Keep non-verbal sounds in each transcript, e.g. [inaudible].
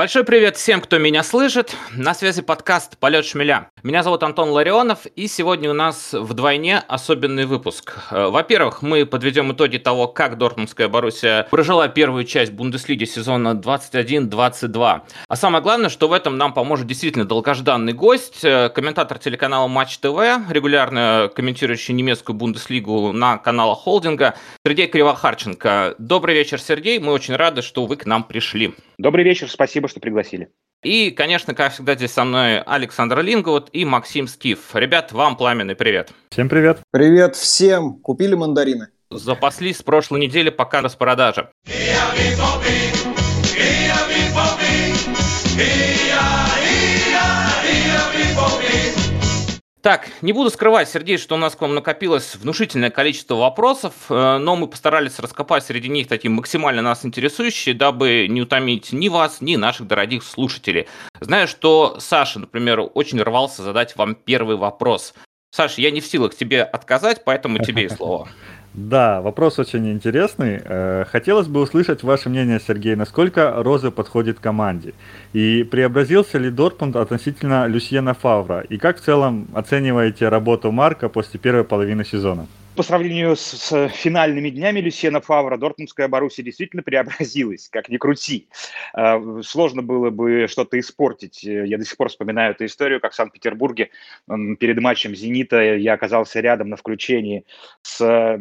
Большой привет всем, кто меня слышит. На связи подкаст «Полет шмеля». Меня зовут Антон Ларионов, и сегодня у нас вдвойне особенный выпуск. Э, во-первых, мы подведем итоги того, как Дортмундская Боруссия прожила первую часть Бундеслиги сезона 21-22. А самое главное, что в этом нам поможет действительно долгожданный гость, э, комментатор телеканала Матч ТВ, регулярно комментирующий немецкую Бундеслигу на каналах холдинга, Сергей Кривохарченко. Добрый вечер, Сергей. Мы очень рады, что вы к нам пришли. Добрый вечер, спасибо, что пригласили. И, конечно, как всегда, здесь со мной Александр Лингвуд и Максим Скиф. Ребят, вам пламенный привет. Всем привет. Привет всем. Купили мандарины? Запаслись с прошлой недели пока распродажа. Так, не буду скрывать, Сергей, что у нас к вам накопилось внушительное количество вопросов, э, но мы постарались раскопать среди них такие максимально нас интересующие, дабы не утомить ни вас, ни наших дорогих слушателей. Знаю, что Саша, например, очень рвался задать вам первый вопрос. Саша, я не в силах тебе отказать, поэтому тебе и [laughs] слово. Да, вопрос очень интересный. Э, хотелось бы услышать ваше мнение, Сергей, насколько Розы подходит команде? И преобразился ли Дортмунд относительно Люсьена Фавра? И как в целом оцениваете работу Марка после первой половины сезона? По сравнению с, с финальными днями Люсьена Фавра, Дортмундская Боруссия действительно преобразилась, как ни крути. Э, сложно было бы что-то испортить. Я до сих пор вспоминаю эту историю, как в Санкт-Петербурге перед матчем «Зенита» я оказался рядом на включении с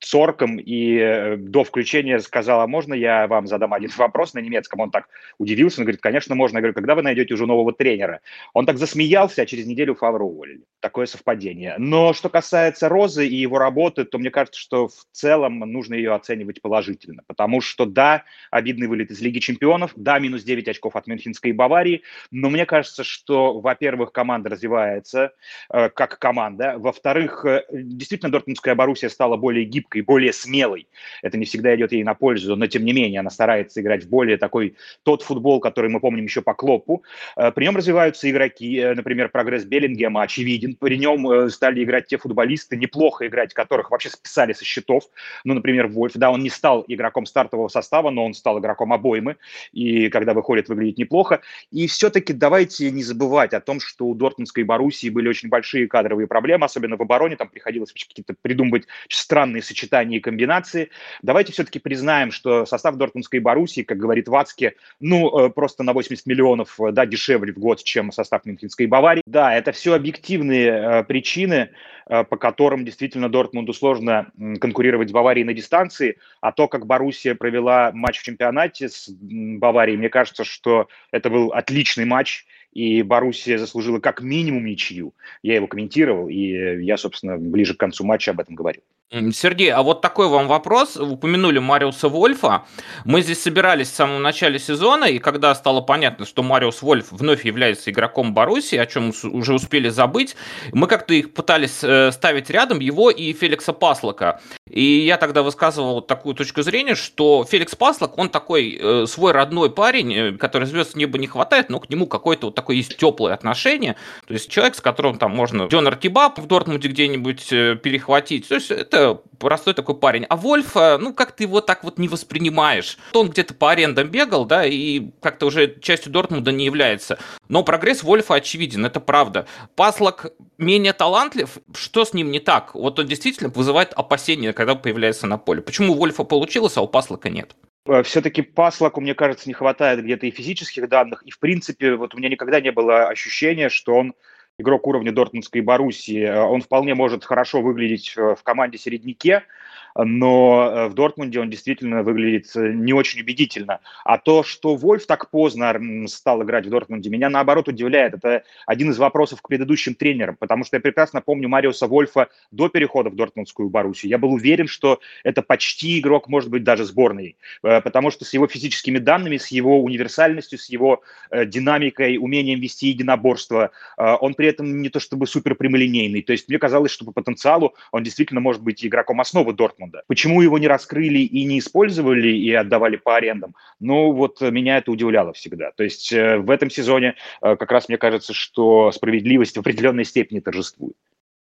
Цорком, и э, до включения сказала, можно я вам задам один [laughs] вопрос на немецком? Он так удивился, он говорит, конечно, можно. Я говорю, когда вы найдете уже нового тренера? Он так засмеялся, а через неделю Фавра уволили. Такое совпадение. Но что касается Розы и его работает, то мне кажется, что в целом нужно ее оценивать положительно. Потому что, да, обидный вылет из Лиги чемпионов, да, минус 9 очков от Мюнхенской Баварии, но мне кажется, что, во-первых, команда развивается э, как команда, во-вторых, э, действительно, Дортмундская Боруссия стала более гибкой, более смелой. Это не всегда идет ей на пользу, но, тем не менее, она старается играть в более такой тот футбол, который мы помним еще по Клопу. Э, при нем развиваются игроки, э, например, прогресс Беллингема очевиден, при нем э, стали играть те футболисты, неплохо играть которых вообще списали со счетов. Ну, например, Вольф, да, он не стал игроком стартового состава, но он стал игроком обоймы, и когда выходит, выглядит неплохо. И все-таки давайте не забывать о том, что у Дортмундской Боруссии были очень большие кадровые проблемы, особенно в обороне, там приходилось какие-то придумывать странные сочетания и комбинации. Давайте все-таки признаем, что состав Дортмундской Боруссии, как говорит Вацке, ну, э, просто на 80 миллионов, э, да, дешевле в год, чем состав Мюнхенской Баварии. Да, это все объективные э, причины, по которым действительно Дортмунду сложно конкурировать с Баварией на дистанции, а то, как Боруссия провела матч в чемпионате с Баварией, мне кажется, что это был отличный матч, и Боруссия заслужила как минимум ничью. Я его комментировал, и я, собственно, ближе к концу матча об этом говорил. Сергей, а вот такой вам вопрос. Упомянули Мариуса Вольфа. Мы здесь собирались в самом начале сезона, и когда стало понятно, что Мариус Вольф вновь является игроком Баруси, о чем уже успели забыть, мы как-то их пытались э, ставить рядом, его и Феликса Паслока. И я тогда высказывал такую точку зрения, что Феликс Паслок, он такой э, свой родной парень, э, который звезд неба не хватает, но к нему какое-то вот такое есть теплое отношение. То есть человек, с которым там можно Дёнер Кебаб в Дортмунде где-нибудь перехватить. То есть это это простой такой парень. А Вольфа, ну, как ты его так вот не воспринимаешь? Он где-то по арендам бегал, да, и как-то уже частью Дортмунда не является. Но прогресс Вольфа очевиден, это правда. Паслок менее талантлив, что с ним не так? Вот он действительно вызывает опасения, когда появляется на поле. Почему у Вольфа получилось, а у Паслока нет? Э, все-таки Паслоку, мне кажется, не хватает где-то и физических данных, и в принципе, вот у меня никогда не было ощущения, что он игрок уровня Дортмундской Боруссии. Э, он вполне может хорошо выглядеть э, в команде середняке, но э, в Дортмунде он действительно выглядит э, не очень убедительно. А то, что Вольф так поздно стал играть в Дортмунде, меня наоборот удивляет. Это один из вопросов к предыдущим тренерам, потому что я прекрасно помню Мариуса Вольфа до перехода в Дортмундскую Боруссию. Я был уверен, что это почти игрок, может быть, даже сборной, э, потому что с его физическими данными, с его универсальностью, с его динамикой, умением вести единоборство, он при этом не то чтобы супер прямолинейный. То есть мне казалось, что по потенциалу он действительно может быть игроком основы Дортмунда. Дортмунда. Почему его не раскрыли и не использовали и отдавали по арендам? Ну, вот меня это удивляло всегда. То есть э, в этом сезоне э, как раз мне кажется, что справедливость в определенной степени торжествует.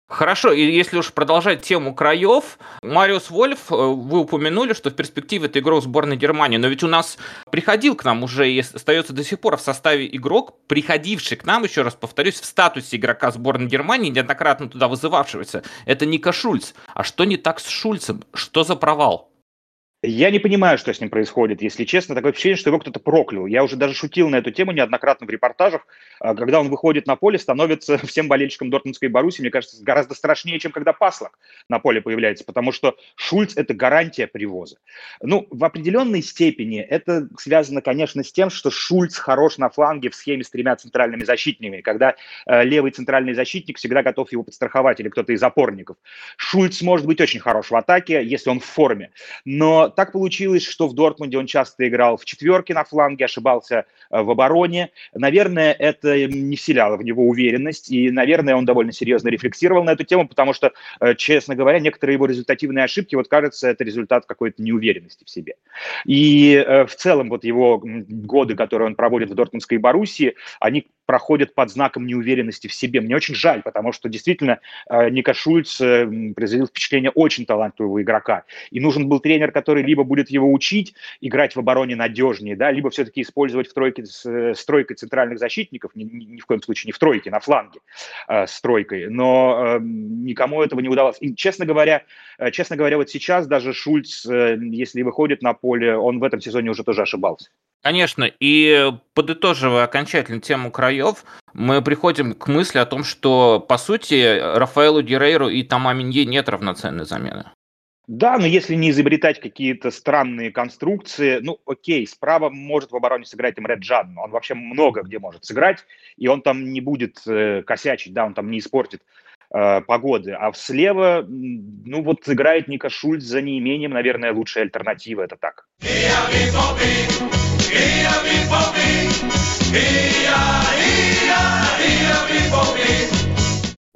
Хорошо, и если уж продолжать тему краев, Мариус Вольф, э, вы упомянули, что в перспективе это игрок сборной Германии, но ведь у нас приходил к нам уже и остается до сих пор в составе игрок, приходивший к нам, еще раз повторюсь, в статусе игрока сборной Германии, неоднократно туда вызывавшегося. Это Ника Шульц. А что не так с Шульцем? Что за провал? Я не понимаю, что с ним происходит, если честно. Такое впечатление, что его кто-то проклял. Я уже даже шутил на эту тему неоднократно в репортажах. А, когда он выходит на поле, становится [laughs] всем болельщикам Дортмундской Баруси, мне кажется, гораздо страшнее, чем когда Паслак на поле появляется, потому что Шульц – это гарантия привоза. Ну, в определенной степени это связано, конечно, с тем, что Шульц хорош на фланге в схеме с тремя центральными защитниками, когда э, левый центральный защитник всегда готов его подстраховать или кто-то из опорников. Шульц может быть очень хорош в атаке, если он в форме, но так получилось, что в Дортмунде он часто играл в четверке на фланге, ошибался э, в обороне. Наверное, это не вселяло в него уверенность, и, наверное, он довольно серьезно рефлексировал на эту тему, потому что, э, честно говоря, некоторые его результативные ошибки, вот кажется, это результат какой-то неуверенности в себе. И э, в целом вот его годы, которые он проводит в Дортмундской Боруссии, они проходят под знаком неуверенности в себе. Мне очень жаль, потому что действительно Ника Шульц произвел впечатление очень талантливого игрока. И нужен был тренер, который который либо будет его учить играть в обороне надежнее, да, либо все-таки использовать в тройке с, с тройкой центральных защитников, ни, ни, ни в коем случае не в тройке, на фланге э, с тройкой, но э, никому этого не удалось. И, честно говоря, э, честно говоря, вот сейчас даже Шульц, э, если выходит на поле, он в этом сезоне уже тоже ошибался. Конечно, и подытоживая окончательно тему краев, мы приходим к мысли о том, что, по сути, Рафаэлу Герейру и Тома Минье нет равноценной замены. Да, но если не изобретать какие-то странные конструкции, ну, окей, справа может в обороне сыграть Имре Джан, он вообще много где может сыграть, и он там не будет э, косячить, да, он там не испортит э, погоды. А слева, ну, вот играет Ника Шульц за неимением, наверное, лучшая альтернатива, это так. Но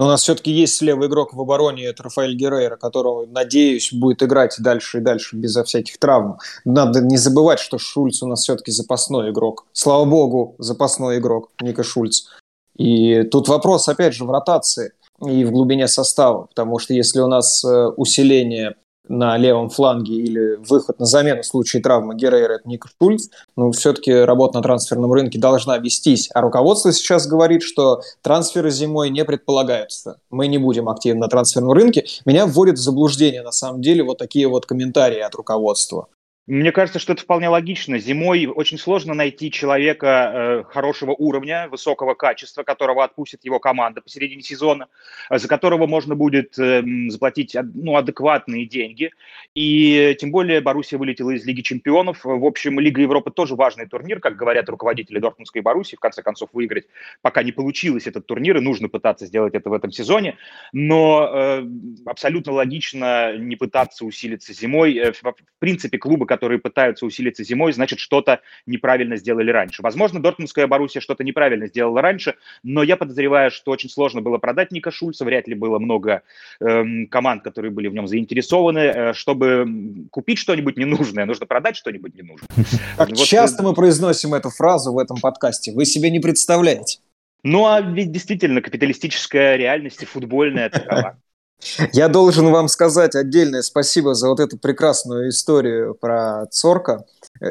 у нас все-таки есть слева игрок в обороне, это Рафаэль Геррейра, которого, надеюсь, будет играть дальше и дальше безо всяких травм. Надо не забывать, что Шульц у нас все-таки запасной игрок. Слава богу, запасной игрок Ника Шульц. И тут вопрос, опять же, в ротации и в глубине состава, потому что если у нас э, усиление на левом фланге или выход на замену в случае травмы Геррера, это Ник Шульц, ну, все-таки работа на трансферном рынке должна вестись. А руководство сейчас говорит, что трансферы зимой не предполагаются. Мы не будем активны на трансферном рынке. Меня вводят в заблуждение, на самом деле, вот такие вот комментарии от руководства. Мне кажется, что это вполне логично. Зимой очень сложно найти человека э, хорошего уровня, высокого качества, которого отпустит его команда посередине сезона, э, за которого можно будет э, заплатить ну, адекватные деньги. И тем более Боруссия вылетела из Лиги чемпионов. В общем, Лига Европы тоже важный турнир, как говорят руководители Дортмундской Боруссии. В конце концов, выиграть пока не получилось этот турнир, и нужно пытаться сделать это в этом сезоне. Но э, абсолютно логично не пытаться усилиться зимой. Э, в принципе, клубы, которые которые пытаются усилиться зимой, значит, что-то неправильно сделали раньше. Возможно, Дортмундская Боруссия что-то неправильно сделала раньше, но я подозреваю, что очень сложно было продать Ника Шульца, вряд ли было много эм, команд, которые были в нем заинтересованы. Э, чтобы купить что-нибудь ненужное, нужно продать что-нибудь ненужное. [laughs] Как вот, часто мы произносим эту фразу в этом подкасте, вы себе не представляете. Ну, а ведь действительно капиталистическая реальность и футбольная такова. Я должен вам сказать отдельное спасибо за вот эту прекрасную историю про Цорка.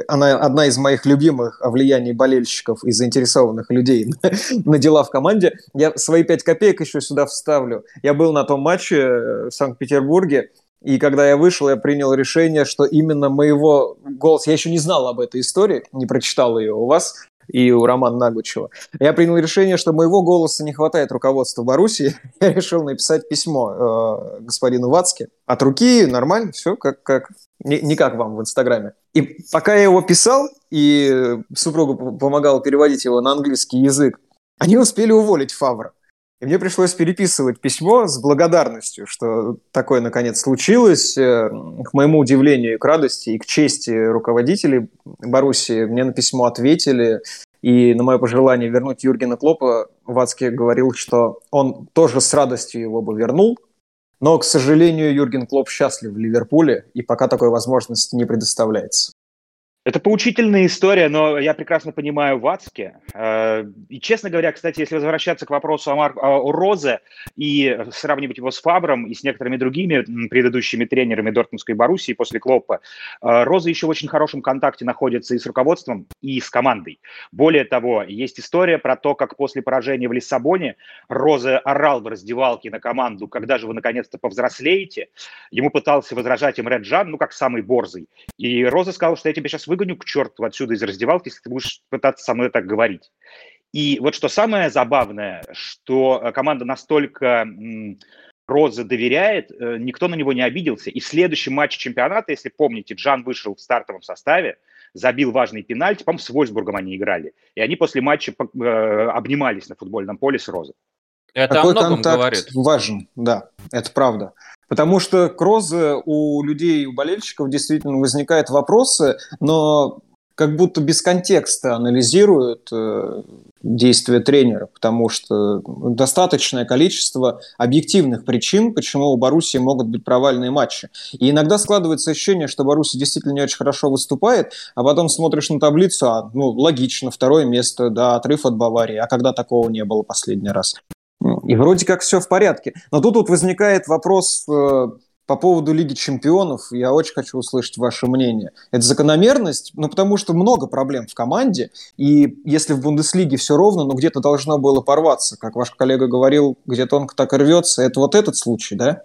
Она одна из моих любимых о влиянии болельщиков и заинтересованных людей [laughs] на дела в команде. Я свои пять копеек еще сюда вставлю. Я был на том матче э, в Санкт-Петербурге, и когда я вышел, я принял решение, что именно моего голоса... Я еще не знал об этой истории, не прочитал ее у вас, и у Романа Нагучева. Я принял решение, что моего голоса не хватает руководства Боруссии. [laughs] Я решил написать письмо э, господину Вацке. От руки нормально, все как, как не, не как вам в Инстаграме. И пока я его писал, и супруга помогала переводить его на английский язык, они успели уволить Фавра. И мне пришлось переписывать письмо с благодарностью, что такое наконец случилось. Э, к моему удивлению и к радости, и к чести руководителей Боруссии мне на письмо ответили. И на мое пожелание вернуть Юргена Клопа Вацке говорил, что он тоже с радостью его бы вернул. Но, к сожалению, Юрген Клоп счастлив в Ливерпуле, и пока такой возможности не предоставляется. Это поучительная история, но я прекрасно понимаю Вацке. Э, и, честно говоря, кстати, если возвращаться к вопросу о, Мар... о Розе и сравнивать его с Фабром и с некоторыми другими предыдущими тренерами Дортмундской Боруссии после Клоппа, э, Роза еще в очень хорошем контакте находится и с руководством, и с командой. Более того, есть история про то, как после поражения в Лиссабоне Роза орал в раздевалке на команду, когда же вы наконец-то повзрослеете. Ему пытался возражать им Реджан, ну, как самый борзый. И Роза сказал, что я тебе сейчас выгоню к черту отсюда из раздевалки, если ты будешь пытаться со мной так говорить. И вот что самое забавное, что э, команда настолько Роза доверяет, э, никто на него не обиделся. И в следующем матче чемпионата, если помните, Джан вышел в стартовом составе, забил важный пенальти, по-моему, с Вольсбургом они играли. И они после матча э, обнимались на футбольном поле с Розой. Это Такой о многом контакт говорит. важен, да, это правда. Потому что к у людей, у болельщиков действительно возникают вопросы, но как будто без контекста анализируют э, действия тренера, потому что достаточное количество объективных причин, почему у Баруси могут быть провальные матчи. И иногда складывается ощущение, что Баруси действительно не очень хорошо выступает, а потом смотришь на таблицу, а, ну, логично, второе место, да, отрыв от Баварии, а когда такого не было последний раз? И вроде как все в порядке. Но тут вот возникает вопрос э, по поводу Лиги Чемпионов. Я очень хочу услышать ваше мнение. Это закономерность, ну потому что много проблем в команде. И если в Бундеслиге все ровно, но где-то должно было порваться, как ваш коллега говорил, где тонко так и рвется, это вот этот случай, да?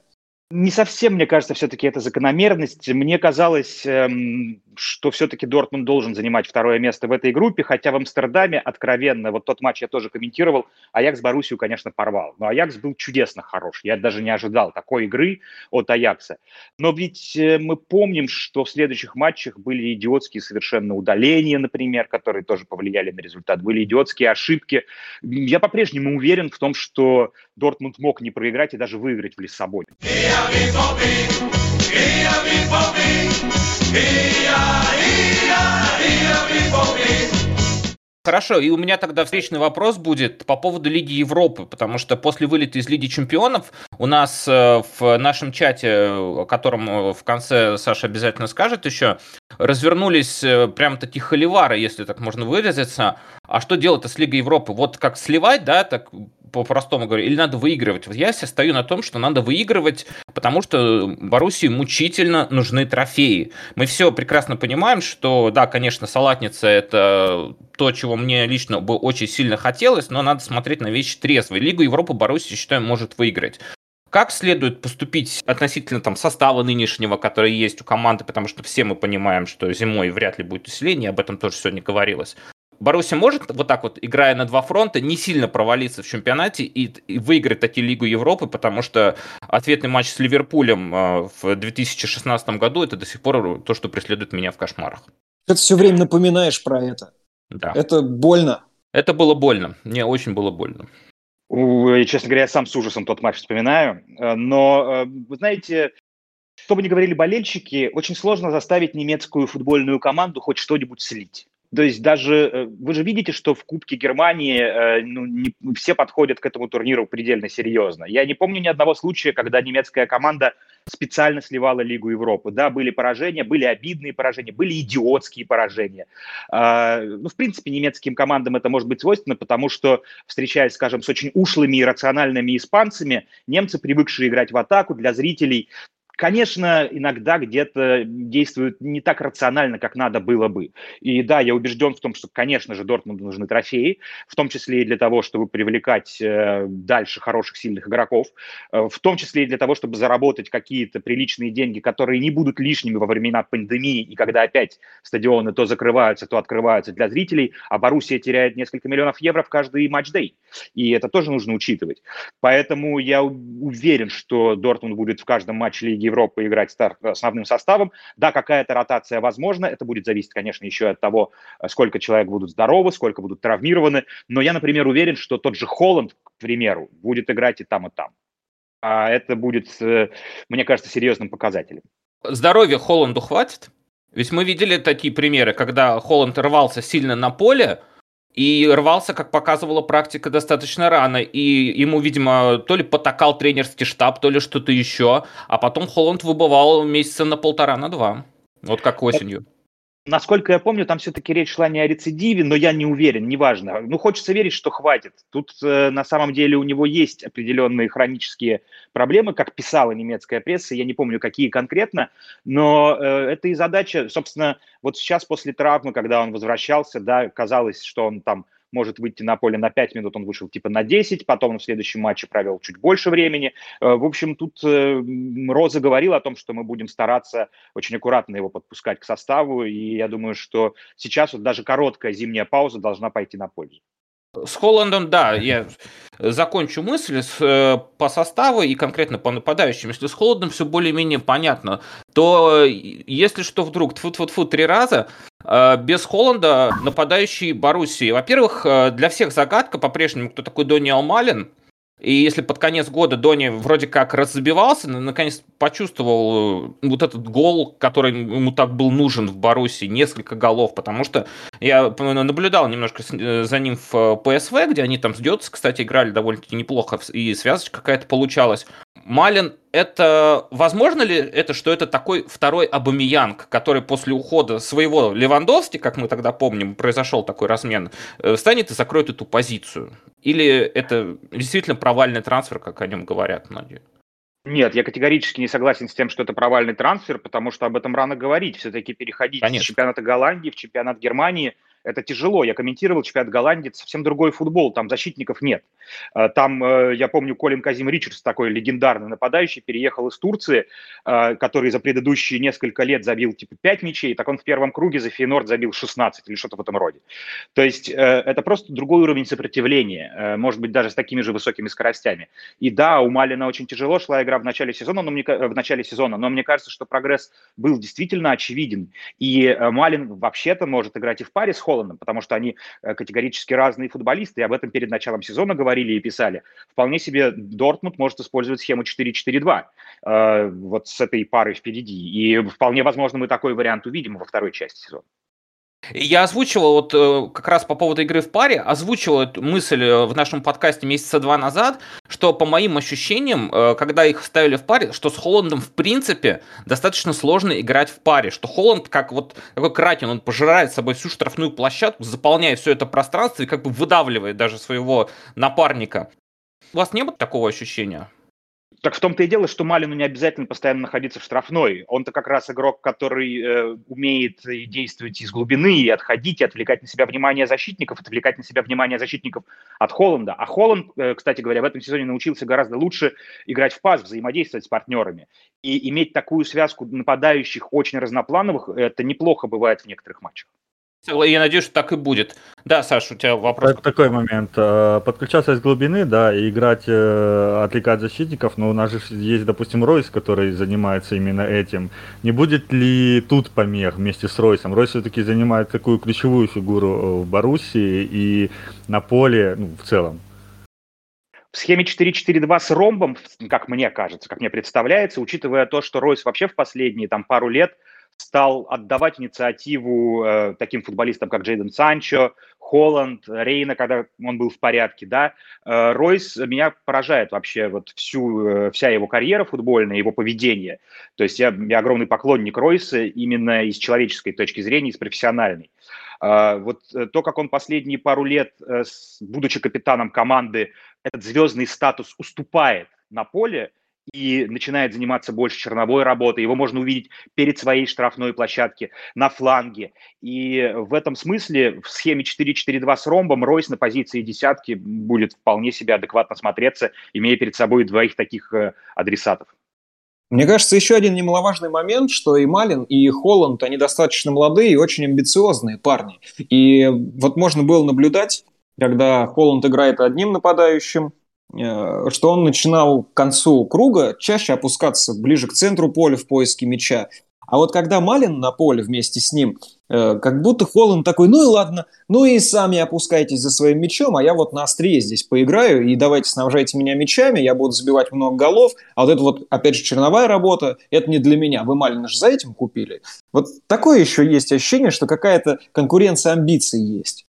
Не совсем, мне кажется, все-таки это закономерность. Мне казалось, эм, что все-таки Дортмунд должен занимать второе место в этой группе, хотя в Амстердаме откровенно, вот тот матч я тоже комментировал, Аякс Боруссию, конечно, порвал. Но Аякс был чудесно хорош. Я даже не ожидал такой игры от Аякса. Но ведь э, мы помним, что в следующих матчах были идиотские совершенно удаления, например, которые тоже повлияли на результат. Были идиотские ошибки. Я по-прежнему уверен в том, что Дортмунд мог не проиграть и даже выиграть в Лиссабоне. Хорошо, и у меня тогда встречный вопрос будет по поводу Лиги Европы, потому что после вылета из Лиги Чемпионов у нас э, в нашем чате, о котором э, в конце Саша обязательно скажет еще, развернулись э, прям такие холивары, если так можно выразиться. А что делать-то с Лигой Европы? Вот как сливать, да, так по-простому говорю, или надо выигрывать? Вот я стою на том, что надо выигрывать, потому что Боруссии мучительно нужны трофеи. Мы все прекрасно понимаем, что, да, конечно, салатница – это то, чего мне лично бы очень сильно хотелось, но надо смотреть на вещи трезво. Лигу Европы Боруссия, считаю, может выиграть. Как следует поступить относительно там, состава нынешнего, который есть у команды, потому что все мы понимаем, что зимой вряд ли будет усиление, об этом тоже сегодня говорилось. Боруссия может вот так вот, играя на два фронта, не сильно провалиться в чемпионате и, и выиграть таки Лигу Европы, потому что ответный матч с Ливерпулем э, в 2016 году это до сих пор то, что преследует меня в кошмарах. Ты все время напоминаешь про это. Да. Это больно. Это было больно. Мне очень было больно. Честно говоря, я сам с ужасом тот матч вспоминаю. Э, но, э, вы знаете, что бы ни говорили болельщики, очень сложно заставить немецкую футбольную команду хоть что-нибудь слить. То есть даже э, вы же видите, что в Кубке Германии э, ну, не, все подходят к этому турниру предельно серьезно. Я не помню ни одного случая, когда немецкая команда специально сливала Лигу Европы. Да, были поражения, были обидные поражения, были идиотские поражения. А, ну, в принципе, немецким командам это может быть свойственно, потому что, встречаясь, скажем, с очень ушлыми и рациональными испанцами, немцы, привыкшие играть в атаку, для зрителей Конечно, иногда где-то действуют не так рационально, как надо было бы. И да, я убежден в том, что, конечно же, Дортмунду нужны трофеи, в том числе и для того, чтобы привлекать э, дальше хороших, сильных игроков, э, в том числе и для того, чтобы заработать какие-то приличные деньги, которые не будут лишними во времена пандемии, и когда опять стадионы то закрываются, то открываются для зрителей, а Боруссия теряет несколько миллионов евро в каждый матч-дей. И это тоже нужно учитывать. Поэтому я уверен, что Дортмунд будет в каждом матче Лиги Европы играть старт, основным составом. Да, какая-то ротация возможна, это будет зависеть, конечно, еще от того, сколько человек будут здоровы, сколько будут травмированы, но я, например, уверен, что тот же Холланд, к примеру, будет играть и там, и там. А это будет, э, мне кажется, серьезным показателем. Здоровья Холланду хватит? Ведь мы видели такие примеры, когда Холланд рвался сильно на поле, и рвался, как показывала практика, достаточно рано. И ему, видимо, то ли потакал тренерский штаб, то ли что-то еще. А потом Холланд выбывал месяца на полтора, на два. Вот как осенью. Насколько я помню, там все-таки речь шла не о рецидиве, но я не уверен, неважно. Ну, хочется верить, что хватит. Тут э, на самом деле у него есть определенные хронические проблемы, как писала немецкая пресса, я не помню, какие конкретно, но э, это и задача, собственно, вот сейчас после травмы, когда он возвращался, да, казалось, что он там может выйти на поле на 5 минут, он вышел типа на 10, потом в следующем матче провел чуть больше времени. Э, в общем, тут э, Роза говорил о том, что мы будем стараться очень аккуратно его подпускать к составу, и я думаю, что сейчас вот даже короткая зимняя пауза должна пойти на пользу. С Холландом, да, я закончу мысль с, э, по составу и конкретно по нападающим. Если с Холландом все более-менее понятно, то если что вдруг тфу-тфу-тфу три раза, э, без Холланда нападающий Боруссии. Во-первых, э, для всех загадка по-прежнему, кто такой Дони Алмалин – и если под конец года Дони вроде как разбивался, наконец почувствовал э, вот этот гол, который ему так был нужен в Боруссии, несколько голов, потому что я наблюдал немножко э, за ним в ПСВ, где они там с Дётс, кстати, играли довольно-таки неплохо, и связочка какая-то получалась. Малин, это возможно ли это, что это такой второй Абамиянг, который после ухода своего Левандовски, как мы тогда помним, произошел такой размен, э, встанет и закроет эту позицию? Или это действительно провальный трансфер, как о нем говорят многие? Нет, я категорически не согласен с тем, что это провальный трансфер, потому что об этом рано говорить. Все-таки переходить Конечно. с чемпионата Голландии в чемпионат Германии – это тяжело. Я комментировал чемпионат Голландии, это совсем другой футбол, там защитников нет. Э, там, э, я помню, Колин Казим Ричардс, такой легендарный нападающий, переехал из Турции, э, который за предыдущие несколько лет забил типа 5 мячей, так он в первом круге за Фейнорд забил 16 или что-то в этом роде. То есть это просто другой уровень сопротивления, может быть, даже с такими же высокими скоростями. И да, у Малина очень тяжело шла игра в начале сезона, но мне, в начале сезона, но мне кажется, что прогресс был действительно очевиден. И Малин вообще-то может играть и в паре с Холландом, Холландом, потому что они э, категорически разные футболисты, и об этом перед началом сезона говорили и писали. Вполне себе Дортмунд может использовать схему 4-4-2 э, вот с этой парой впереди. И вполне возможно мы такой вариант увидим во второй части сезона. Я озвучивал вот э, как раз по поводу игры в паре, озвучивал эту мысль э, в нашем подкасте месяца два назад, что по моим ощущениям, э, когда их ставили в паре, что с Холландом в принципе достаточно сложно играть в паре, что Холланд как вот такой кракен, он пожирает собой всю штрафную площадку, заполняя все это пространство и как бы выдавливает даже своего напарника. У вас не было такого ощущения? Так в том-то и дело, что Малину не обязательно постоянно находиться в штрафной. Он-то как раз игрок, который э, умеет действовать из глубины, и отходить, и отвлекать на себя внимание защитников, отвлекать на себя внимание защитников от Холланда. А Холланд, э, кстати говоря, в этом сезоне научился гораздо лучше играть в пас, взаимодействовать с партнерами. И иметь такую связку нападающих очень разноплановых, это неплохо бывает в некоторых матчах. Я надеюсь, что так и будет. Да, Саша, у тебя вопрос. Так, такой момент. Э, подключаться из глубины, да, и играть, э, отвлекать защитников, но у нас же есть, допустим, Ройс, который занимается именно этим. Не будет ли тут помех вместе с Ройсом? Ройс все-таки занимает такую ключевую фигуру э, в Боруссии и на поле ну, в целом. В схеме 4-4-2 с ромбом, как мне кажется, как мне представляется, учитывая то, что Ройс вообще в последние там, пару лет – стал отдавать инициативу э, таким футболистам, как Джейден Санчо, Холланд, Рейна, когда он был в порядке, да. Э, Ройс меня поражает вообще вот всю, э, вся его карьера футбольная, его поведение. То есть я, я огромный поклонник Ройса именно из человеческой точки зрения, из профессиональной. Э, вот э, то, как он последние пару лет, э, будучи капитаном команды, этот звездный статус уступает на поле – и начинает заниматься больше черновой работой. Его можно увидеть перед своей штрафной площадке, на фланге. И в этом смысле в схеме 4-4-2 с ромбом Ройс на позиции десятки будет вполне себе адекватно смотреться, имея перед собой двоих таких э, адресатов. Мне кажется, еще один немаловажный момент, что и Малин, и Холланд, они достаточно молодые и очень амбициозные парни. И вот можно было наблюдать, когда Холланд играет одним нападающим, что он начинал к концу круга чаще опускаться ближе к центру поля в поиске мяча. А вот когда Малин на поле вместе с ним, э, как будто Холланд такой, ну и ладно, ну и сами опускайтесь за своим мячом, а я вот на острие здесь поиграю, и давайте снабжайте меня мячами, я буду забивать много голов, а вот это вот, опять же, черновая работа, это не для меня, вы Малина же за этим купили. Вот такое еще есть ощущение, что какая-то конкуренция амбиций есть.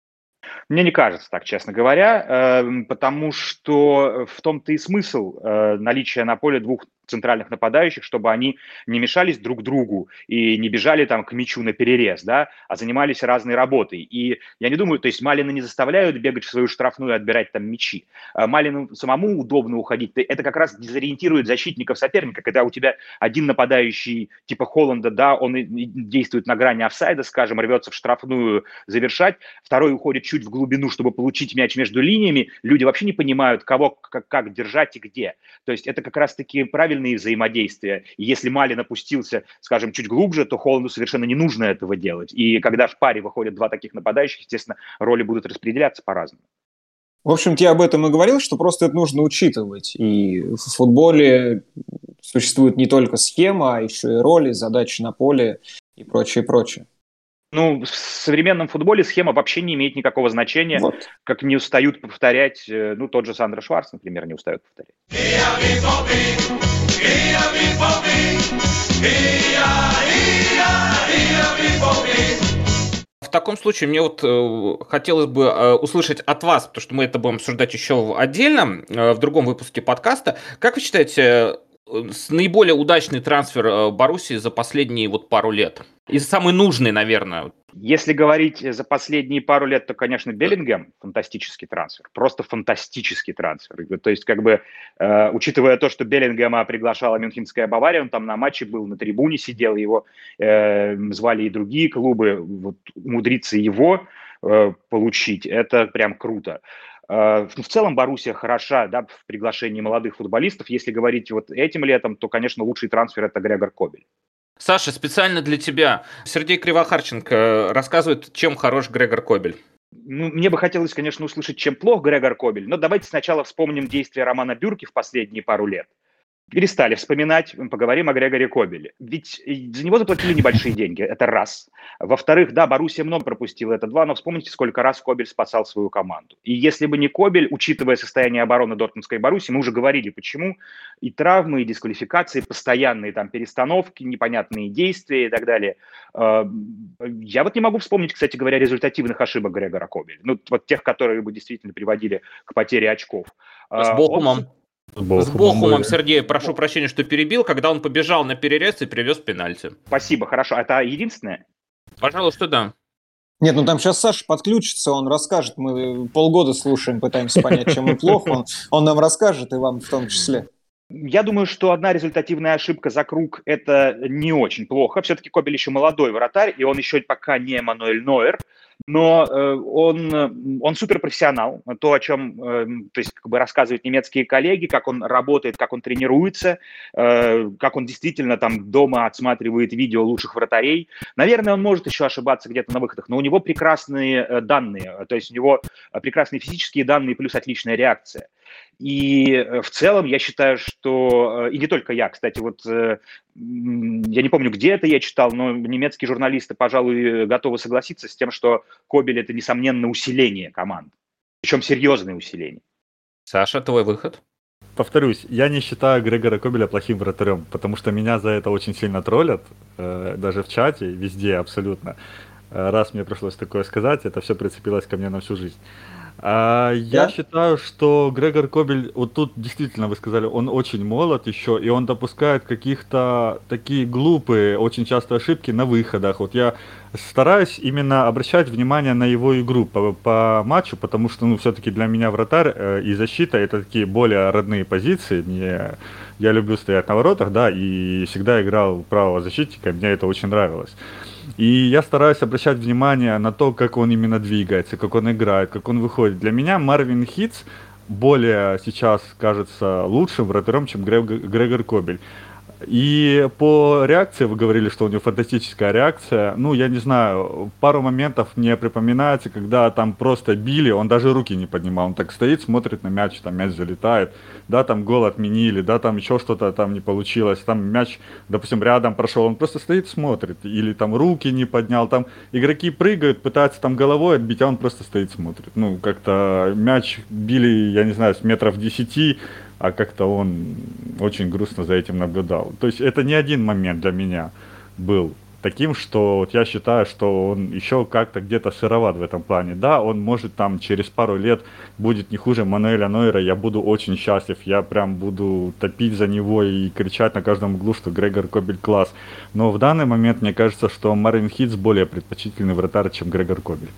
Мне не кажется так, честно говоря, эм, потому что в том-то и смысл э, наличия на поле двух центральных нападающих, чтобы они не мешались друг другу и не бежали там к мячу на перерез, да, а занимались разной работой. И я не думаю, то есть Малина не заставляют бегать в свою штрафную и отбирать там мячи. А Малину самому удобно уходить. Это как раз дезориентирует защитников соперника, когда у тебя один нападающий типа Холланда, да, он действует на грани офсайда, скажем, рвется в штрафную завершать, второй уходит чуть в глубину, чтобы получить мяч между линиями, люди вообще не понимают, кого как, как держать и где. То есть это как раз-таки правильные взаимодействия. И если Малин опустился, скажем, чуть глубже, то Холланду совершенно не нужно этого делать. И когда в паре выходят два таких нападающих, естественно, роли будут распределяться по-разному. В общем, я об этом и говорил, что просто это нужно учитывать. И в футболе существует не только схема, а еще и роли, задачи на поле и прочее, прочее. Ну, в современном футболе схема вообще не имеет никакого значения, вот. как не устают повторять, э, ну, тот же Сандра Шварц, например, не устает повторять. В таком случае мне вот э, хотелось бы э, услышать от вас, потому что мы это будем обсуждать еще отдельно, э, в другом выпуске подкаста. Как вы считаете, наиболее удачный трансфер э, Боруссии за последние вот пару лет? И самый нужный, наверное. Если говорить за последние пару лет, то, конечно, Беллингем фантастический трансфер, просто фантастический трансфер. То есть, как бы, э, учитывая то, что Беллингема приглашала Мюнхенская Бавария, он там на матче был, на трибуне сидел, его э, звали и другие клубы, вот, умудриться его э, получить, это прям круто. Э, в целом Боруссия хороша да, в приглашении молодых футболистов. Если говорить вот этим летом, то, конечно, лучший трансфер – это Грегор Кобель. Саша, специально для тебя. Сергей Кривохарченко рассказывает, чем хорош Грегор Кобель. Ну, мне бы хотелось, конечно, услышать, чем плох Грегор Кобель, но давайте сначала вспомним действия Романа Бюрки в последние пару лет перестали вспоминать, поговорим о Грегоре Кобеле. Ведь за него заплатили небольшие деньги, это раз. Во-вторых, да, Боруссия много пропустила, это два, но вспомните, сколько раз Кобель спасал свою команду. И если бы не Кобель, учитывая состояние обороны Дортмундской Боруссии, мы уже говорили, почему, и травмы, и дисквалификации, постоянные там перестановки, непонятные действия и так далее. Э, я вот не могу вспомнить, кстати говоря, результативных ошибок Грегора Кобеля. Ну, вот тех, которые бы действительно приводили к потере очков. С Бохумом. Он Бохумом, с Бохумом Сергей, прошу прощения, что перебил, когда он побежал на перерез и привез пенальти. Спасибо, хорошо. Это единственное? Пожалуй, что да. Нет, ну там сейчас Саша подключится, он расскажет. Мы полгода слушаем, пытаемся понять, чем он плохо. Он, он нам расскажет, и вам в том числе. Я думаю, что одна результативная ошибка за круг – это не очень плохо. Все-таки Кобель еще молодой вратарь, и он еще пока не Мануэль Нойер но э, он, э, он суперпрофессионал. То, о чем э, то есть, как бы рассказывают немецкие коллеги, как он работает, как он тренируется, как он действительно там дома отсматривает видео лучших вратарей. Наверное, он может еще ошибаться где-то на выходах, но у него прекрасные данные, то есть у него прекрасные физические данные плюс отличная реакция. И э, в целом я считаю, что, э, и не только я, кстати, вот э, я не помню, где это я читал, но немецкие журналисты, пожалуй, готовы согласиться с тем, что Кобель – это, несомненно, усиление команд, причем серьезное усиление. Саша, твой выход? Повторюсь, я не считаю Грегора Кобеля плохим вратарем, потому что меня за это очень сильно троллят, даже в чате, везде абсолютно. Раз мне пришлось такое сказать, это все прицепилось ко мне на всю жизнь. А, я считаю, что Грегор Кобель, вот тут действительно вы сказали, он очень молод еще, и он допускает каких-то такие глупые, очень часто ошибки на выходах. Вот я стараюсь именно обращать внимание на его игру по, по матчу, потому что, ну, все-таки для меня вратарь э, и защита это такие более родные позиции. Мне, я люблю стоять на воротах, да, и всегда играл правого защитника, мне это очень нравилось. И я стараюсь обращать внимание на то, как он именно двигается, как он играет, как он выходит. Для меня Марвин Хитц более сейчас кажется лучшим вратарем, чем Грегор Кобель. И по реакции, вы говорили, что у него фантастическая реакция. Ну, я не знаю, пару моментов мне припоминается, когда там просто били, он даже руки не поднимал. Он так стоит, смотрит на мяч, там мяч залетает. Да, там гол отменили, да, там еще что-то там не получилось. Там мяч, допустим, рядом прошел, он просто стоит, смотрит. Или там руки не поднял. Там игроки прыгают, пытаются там головой отбить, а он просто стоит, смотрит. Ну, как-то мяч били, я не знаю, с метров десяти, а как-то он очень грустно за этим наблюдал. То есть это не один момент для меня был. таким, что вот я считаю, что он еще как-то где-то сыроват в этом плане. Да, он может там через пару лет будет не хуже Мануэля Нойера, я буду очень счастлив, я прям буду топить за него и кричать на каждом углу, что Грегор Кобель класс. Но в данный момент мне кажется, что Марвин Хитс более предпочтительный вратарь, чем Грегор Кобель.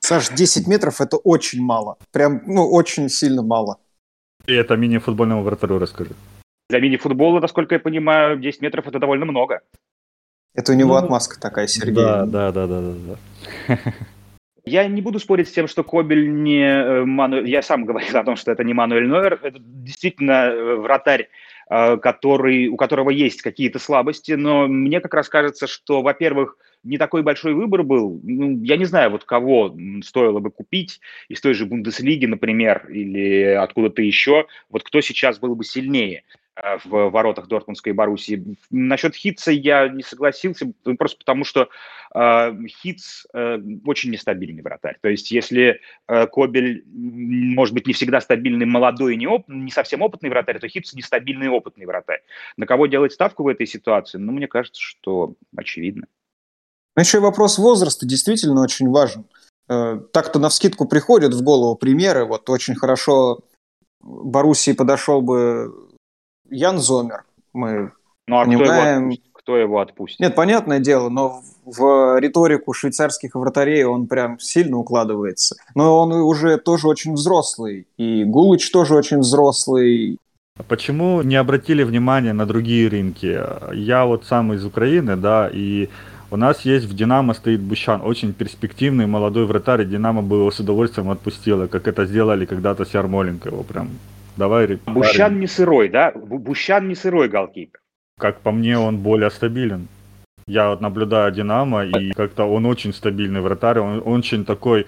Саш, 10 метров это очень мало. Прям, ну, очень сильно мало. И это мини-футбольному вратарю расскажи. Для мини-футбола, насколько я понимаю, 10 метров это довольно много. Это у него ну, отмазка такая, Сергей. Да, да, да, да, да. [laughs] Я не буду спорить с тем, что Кобель не э, Мануэль. Я сам говорил о том, что это не Мануэль Нойер. Это действительно э, вратарь, э, который, у которого есть какие-то слабости, но мне как раз кажется, что, во-первых, не такой большой выбор был. Ну, я не знаю, вот кого стоило бы купить из той же Бундеслиги, например, или откуда-то еще. Вот кто сейчас был бы сильнее. Э, в воротах Дортмундской Боруссии. Насчет Хитца я не согласился, просто потому что э, Хитц э, очень нестабильный вратарь. То есть если э, Кобель, может быть, не всегда стабильный молодой не, оп- не совсем опытный вратарь, то Хитц нестабильный опытный вратарь. На кого делать ставку в этой ситуации? Ну, мне кажется, что очевидно. Ну, еще и вопрос возраста действительно очень важен. Э, так-то на вскидку приходят в голову примеры. Вот очень хорошо Боруссии подошел бы Ян Зомер. Мы ну, а понимаем... кто, его кто его отпустит? Нет, понятное дело, но в риторику швейцарских вратарей он прям сильно укладывается. Но он уже тоже очень взрослый. И Гулыч тоже очень взрослый. А почему не обратили внимание на другие рынки? Я вот сам из Украины, да, и у нас есть в Динамо стоит Бущан, очень перспективный молодой вратарь, и Динамо бы его с удовольствием отпустило, как это сделали когда-то с Ярмоленко, его прям Давай, Бущан не сырой, да? Бущан не сырой голкипер. Как по мне, он более стабилен. Я вот наблюдаю Динамо, и как-то он очень стабильный вратарь, он очень такой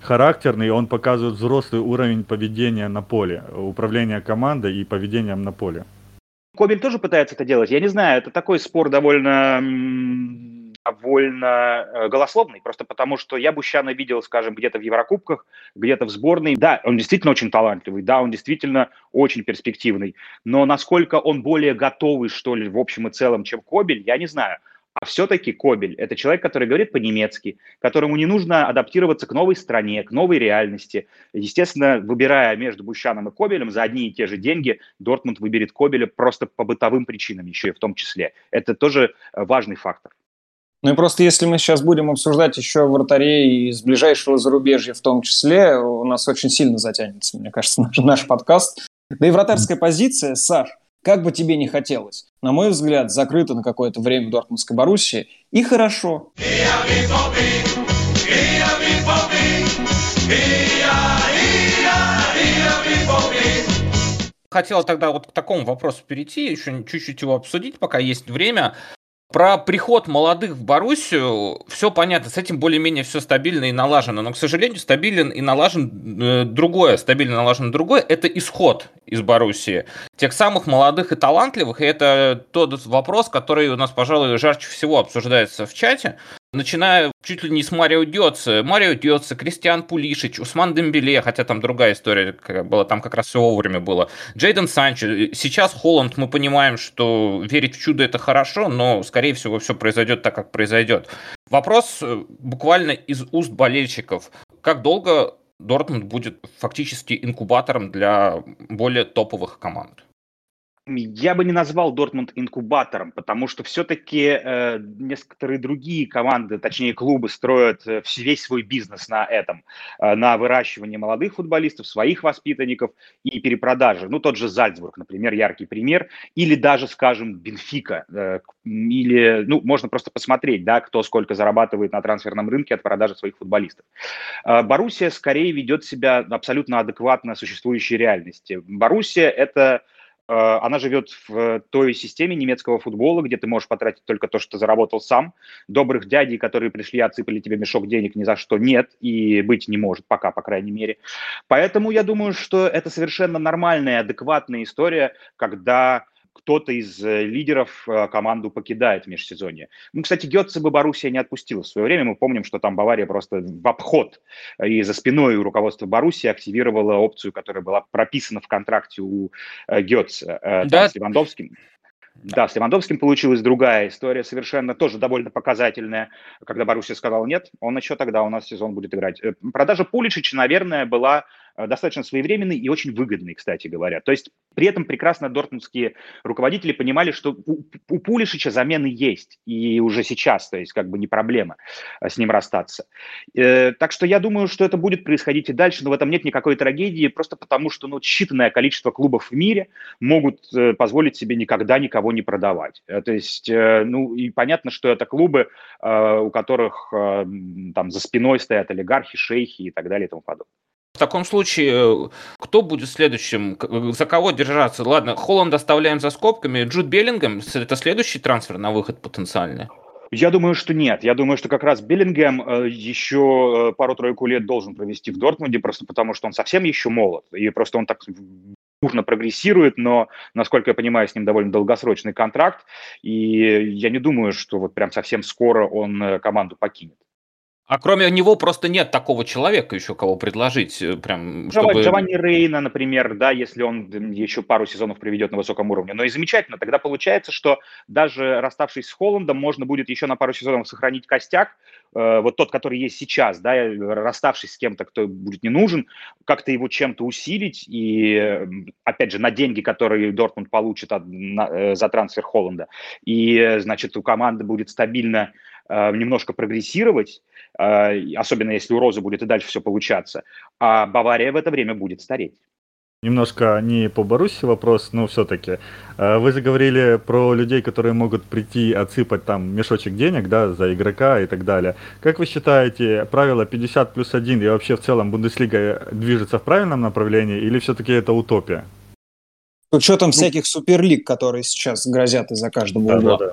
характерный, он показывает взрослый уровень поведения на поле, управления командой и поведением на поле. Кобель тоже пытается это делать. Я не знаю, это такой спор довольно довольно э, голословный, просто потому что я Бущана видел, скажем, где-то в Еврокубках, где-то в сборной. Да, он действительно очень талантливый, да, он действительно очень перспективный, но насколько он более готовый, что ли, в общем и целом, чем Кобель, я не знаю. А все-таки Кобель – это человек, который говорит по-немецки, которому не нужно адаптироваться к новой стране, к новой реальности. Естественно, выбирая между Бущаном и Кобелем за одни и те же деньги, Дортмунд выберет Кобеля просто по бытовым причинам еще и в том числе. Это тоже э, важный фактор. Ну и просто если мы сейчас будем обсуждать еще вратарей из ближайшего зарубежья в том числе, у нас очень сильно затянется, мне кажется, [laughs] наш, наш подкаст. Да и вратарская позиция, Саш, как бы тебе ни хотелось, на мой взгляд, закрыта на какое-то время в Дортмундской Боруссии, и хорошо. Хотел тогда вот к такому вопросу перейти, еще чуть-чуть его обсудить, пока есть время. Про приход молодых в Боруссию все понятно, с этим более-менее все стабильно и налажено, но, к сожалению, стабилен и налажен э, другое, стабильно налажен другое, это исход из Боруссии. Тех самых молодых и талантливых, и это тот вопрос, который у нас, пожалуй, жарче всего обсуждается в чате, начиная чуть ли не с Марио Диоца. Марио Диоца, Кристиан Пулишич, Усман Дембеле, хотя там другая история была, там как раз все вовремя было. Джейден Санчо. Сейчас Холланд, мы понимаем, что верить в чудо это хорошо, но, скорее всего, все произойдет так, как произойдет. Вопрос э, буквально из уст болельщиков. Как долго Дортмунд будет фактически инкубатором для более топовых команд? Я бы не назвал Дортмунд инкубатором, потому что все-таки э, некоторые другие команды, точнее клубы, строят э, весь свой бизнес на этом, э, на выращивании молодых футболистов, своих воспитанников и перепродаже. Ну, тот же Зальцбург, например, яркий пример, или даже, скажем, Бенфика, э, или, ну, можно просто посмотреть, да, кто сколько зарабатывает на трансферном рынке от продажи своих футболистов. Э, Боруссия скорее ведет себя абсолютно адекватно существующей реальности. Боруссия – это она живет в той системе немецкого футбола, где ты можешь потратить только то, что заработал сам. Добрых дядей, которые пришли и отсыпали тебе мешок денег, ни за что нет и быть не может, пока, по крайней мере. Поэтому я думаю, что это совершенно нормальная, адекватная история, когда кто-то из э, лидеров э, команду покидает в межсезонье. Ну, кстати, Гетце бы Боруссия не отпустила в свое время. Мы помним, что там Бавария просто в обход э, и за спиной у руководства Боруссии активировала опцию, которая была прописана в контракте у Гетце да. с Левандовским. Да, с Левандовским получилась другая история, совершенно тоже довольно показательная. Когда Боруссия сказал нет, он еще тогда у нас сезон будет играть. Продажа Пуличича, наверное, была достаточно своевременный и очень выгодный, кстати говоря. То есть при этом прекрасно дортмундские руководители понимали, что у, у Пулишича замены есть, и уже сейчас, то есть как бы не проблема э, с ним расстаться. Э, так что я думаю, что это будет происходить и дальше, но в этом нет никакой трагедии, просто потому что ну, считанное количество клубов в мире могут э, позволить себе никогда никого не продавать. Э, то есть, э, ну и понятно, что это клубы, э, у которых э, там за спиной стоят олигархи, шейхи и так далее и тому подобное. В таком случае, кто будет следующим? За кого держаться? Ладно, Холланд оставляем за скобками. Джуд Беллингем – это следующий трансфер на выход потенциальный? Я думаю, что нет. Я думаю, что как раз Беллингем э, еще э, пару-тройку лет должен провести в Дортмунде, просто потому что он совсем еще молод. И просто он так нужно прогрессирует, но, насколько я понимаю, с ним довольно долгосрочный контракт. И я не думаю, что вот прям совсем скоро он э, команду покинет. А кроме него просто нет такого человека еще, кого предложить, э, прям, чтобы... Джованни Рейна, например, да, если он еще пару сезонов приведет на высоком уровне. Но и замечательно, тогда получается, что даже расставшись с Холландом, можно будет еще на пару сезонов сохранить костяк, э, вот тот, который есть сейчас, да, расставшись с кем-то, кто будет не нужен, как-то его чем-то усилить, и, опять же, на деньги, которые Дортмунд получит от, на, э, за трансфер Холланда, и, значит, у команды будет стабильно Э, немножко прогрессировать, э, особенно если у Розы будет и дальше все получаться, а Бавария в это время будет стареть. Немножко не по Баруси вопрос, но все-таки. Э, вы заговорили про людей, которые могут прийти отсыпать там мешочек денег, да, за игрока и так далее. Как вы считаете, правило 50 плюс 1 и вообще в целом Бундеслига движется в правильном направлении или все-таки это утопия? С учетом ну, всяких суперлиг, которые сейчас грозят из-за каждого да, угла. Да, да.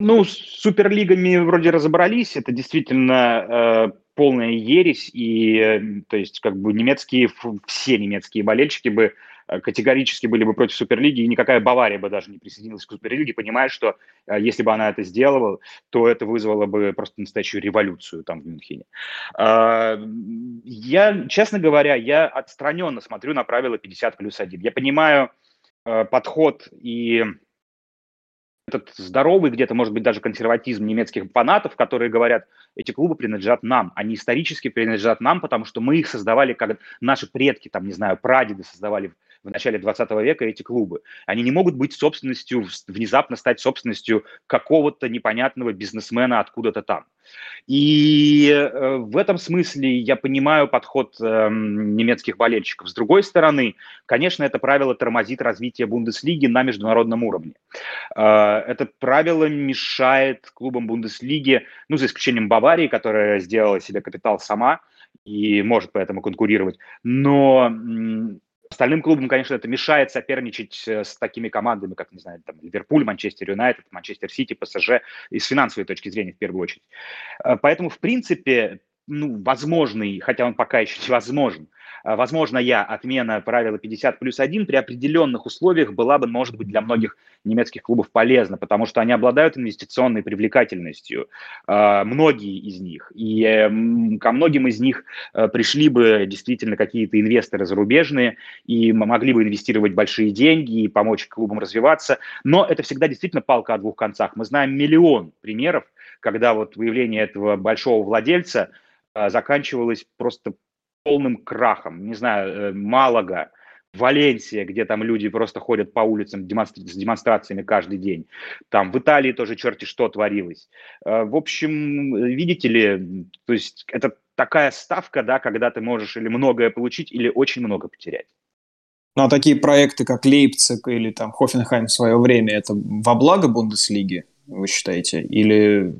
Ну, с суперлигами вроде разобрались, это действительно э, полная ересь, и, э, то есть, как бы немецкие, все немецкие болельщики бы э, категорически были бы против Суперлиги, и никакая Бавария бы даже не присоединилась к Суперлиге, понимая, что э, если бы она это сделала, то это вызвало бы просто настоящую революцию там в Мюнхене. Э, я, честно говоря, я отстраненно смотрю на правила 50 плюс 1. Я понимаю э, подход и этот здоровый где-то, может быть, даже консерватизм немецких фанатов, которые говорят, эти клубы принадлежат нам, они исторически принадлежат нам, потому что мы их создавали, как наши предки, там, не знаю, прадеды создавали в начале 20 века эти клубы. Они не могут быть собственностью, внезапно стать собственностью какого-то непонятного бизнесмена откуда-то там. И э, в этом смысле я понимаю подход э, немецких болельщиков. С другой стороны, конечно, это правило тормозит развитие Бундеслиги на международном уровне. Э, это правило мешает клубам Бундеслиги, ну, за исключением Баварии, которая сделала себе капитал сама и может поэтому конкурировать. Но Остальным клубам, конечно, это мешает соперничать э, с такими командами, как, не знаю, там, Ливерпуль, Манчестер Юнайтед, Манчестер Сити, ПСЖ, и с финансовой точки зрения в первую очередь. Э, поэтому, в принципе, ну, возможный, хотя он пока еще невозможен, а, возможно, я отмена правила 50 плюс 1 при определенных условиях была бы, может быть, для многих немецких клубов полезна, потому что они обладают инвестиционной привлекательностью, а, многие из них. И ко многим из них э, пришли бы действительно какие-то инвесторы зарубежные и могли бы инвестировать большие деньги и помочь клубам развиваться. Но это всегда действительно палка о двух концах. Мы знаем миллион примеров, когда вот выявление этого большого владельца а, заканчивалось просто полным крахом. Не знаю, э, Малага, Валенсия, где там люди просто ходят по улицам с демонстрациями каждый день. Там в Италии тоже черти что творилось. Э, в общем, видите ли, то есть это такая ставка, да, когда ты можешь или многое получить, или очень много потерять. Ну а такие проекты, как Лейпциг или там Хофенхайм в свое время, это во благо Бундеслиги? Вы считаете? Или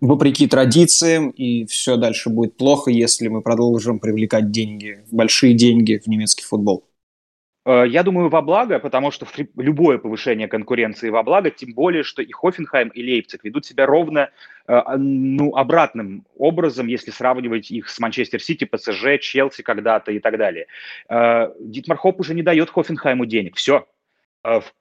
вопреки традициям, и все дальше будет плохо, если мы продолжим привлекать деньги, большие деньги в немецкий футбол? Э, я думаю, во благо, потому что любое повышение конкуренции во благо, тем более, что и Хофенхайм, и Лейпциг ведут себя ровно э, ну, обратным образом, если сравнивать их с Манчестер Сити, ПСЖ, Челси когда-то и так далее. Э, Дитмар Хоп уже не дает Хофенхайму денег, все,